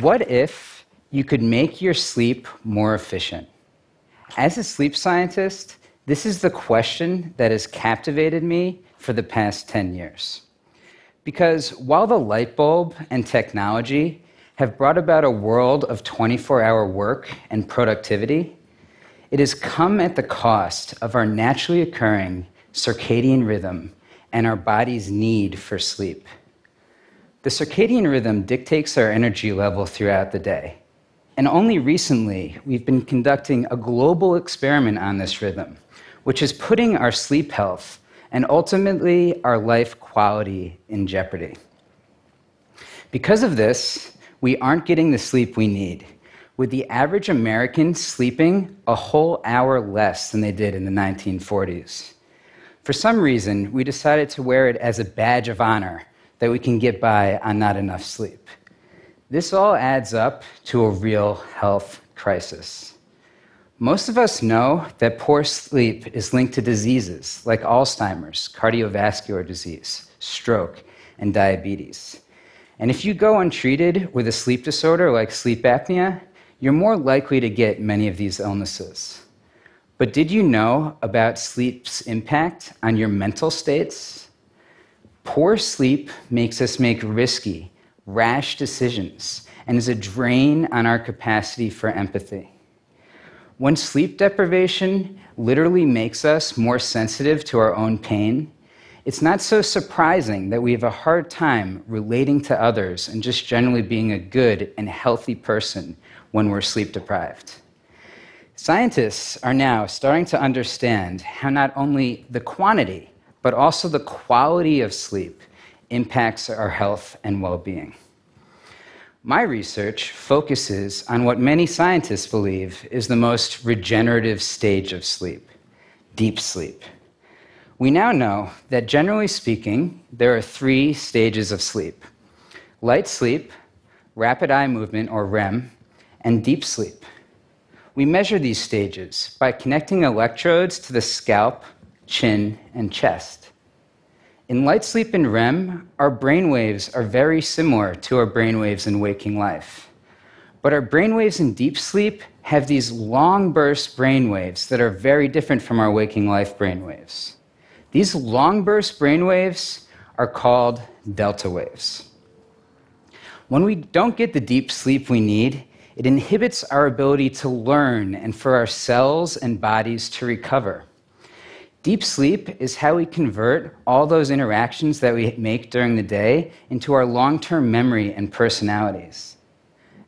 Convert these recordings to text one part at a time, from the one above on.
What if you could make your sleep more efficient? As a sleep scientist, this is the question that has captivated me for the past 10 years. Because while the light bulb and technology have brought about a world of 24 hour work and productivity, it has come at the cost of our naturally occurring circadian rhythm and our body's need for sleep. The circadian rhythm dictates our energy level throughout the day. And only recently, we've been conducting a global experiment on this rhythm, which is putting our sleep health and ultimately our life quality in jeopardy. Because of this, we aren't getting the sleep we need, with the average American sleeping a whole hour less than they did in the 1940s. For some reason, we decided to wear it as a badge of honor that we can get by on not enough sleep. This all adds up to a real health crisis. Most of us know that poor sleep is linked to diseases like Alzheimer's, cardiovascular disease, stroke, and diabetes. And if you go untreated with a sleep disorder like sleep apnea, you're more likely to get many of these illnesses. But did you know about sleep's impact on your mental states? Poor sleep makes us make risky, rash decisions and is a drain on our capacity for empathy. When sleep deprivation literally makes us more sensitive to our own pain, it's not so surprising that we have a hard time relating to others and just generally being a good and healthy person when we're sleep deprived. Scientists are now starting to understand how not only the quantity, but also the quality of sleep impacts our health and well being. My research focuses on what many scientists believe is the most regenerative stage of sleep deep sleep. We now know that generally speaking, there are three stages of sleep light sleep, rapid eye movement or REM, and deep sleep. We measure these stages by connecting electrodes to the scalp chin, and chest. In light sleep and REM, our brain waves are very similar to our brain waves in waking life. But our brain waves in deep sleep have these long burst brain waves that are very different from our waking life brain waves. These long burst brain waves are called delta waves. When we don't get the deep sleep we need, it inhibits our ability to learn and for our cells and bodies to recover. Deep sleep is how we convert all those interactions that we make during the day into our long term memory and personalities.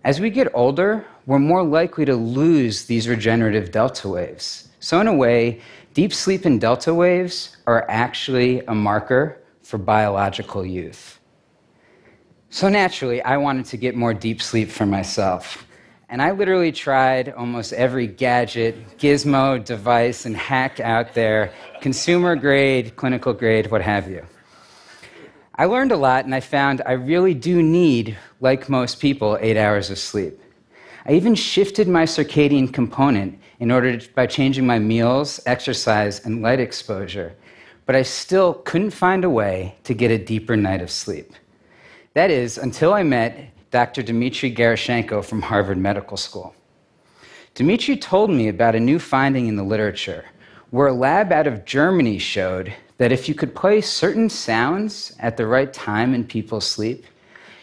As we get older, we're more likely to lose these regenerative delta waves. So, in a way, deep sleep and delta waves are actually a marker for biological youth. So, naturally, I wanted to get more deep sleep for myself. And I literally tried almost every gadget, gizmo, device, and hack out there consumer grade, clinical grade, what have you. I learned a lot, and I found I really do need, like most people, eight hours of sleep. I even shifted my circadian component in order to, by changing my meals, exercise, and light exposure, but I still couldn't find a way to get a deeper night of sleep. That is, until I met Dr. Dmitry Gerashchenko from Harvard Medical School. Dmitry told me about a new finding in the literature where a lab out of Germany showed that if you could play certain sounds at the right time in people's sleep,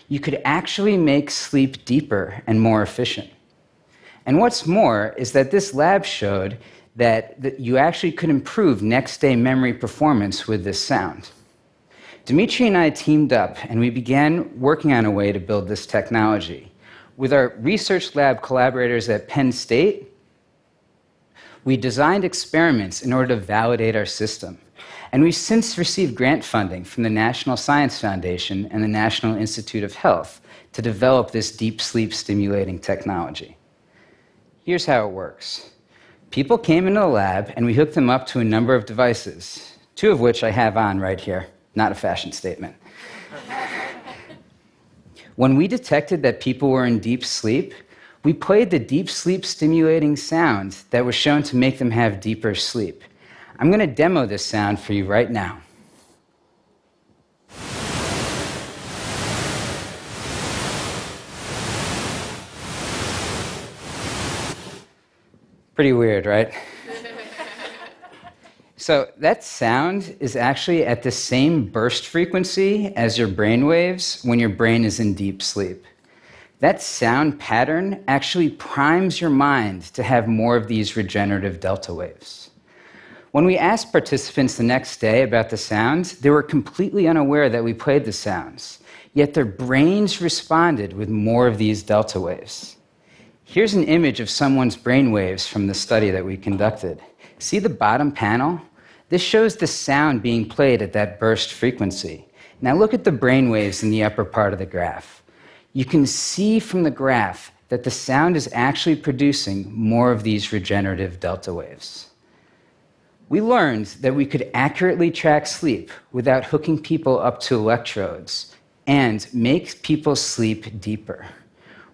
you could actually make sleep deeper and more efficient. And what's more is that this lab showed that, that you actually could improve next day memory performance with this sound. Dmitry and I teamed up and we began working on a way to build this technology. With our research lab collaborators at Penn State, we designed experiments in order to validate our system. And we've since received grant funding from the National Science Foundation and the National Institute of Health to develop this deep sleep stimulating technology. Here's how it works people came into the lab and we hooked them up to a number of devices, two of which I have on right here. Not a fashion statement. when we detected that people were in deep sleep, we played the deep sleep stimulating sound that was shown to make them have deeper sleep. I'm going to demo this sound for you right now. Pretty weird, right? So, that sound is actually at the same burst frequency as your brain waves when your brain is in deep sleep. That sound pattern actually primes your mind to have more of these regenerative delta waves. When we asked participants the next day about the sounds, they were completely unaware that we played the sounds, yet their brains responded with more of these delta waves. Here's an image of someone's brain waves from the study that we conducted. See the bottom panel? This shows the sound being played at that burst frequency. Now look at the brain waves in the upper part of the graph. You can see from the graph that the sound is actually producing more of these regenerative delta waves. We learned that we could accurately track sleep without hooking people up to electrodes and make people sleep deeper.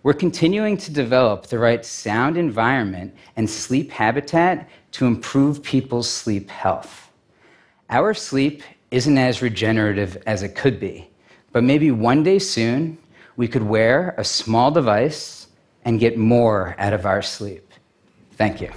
We're continuing to develop the right sound environment and sleep habitat to improve people's sleep health. Our sleep isn't as regenerative as it could be, but maybe one day soon we could wear a small device and get more out of our sleep. Thank you.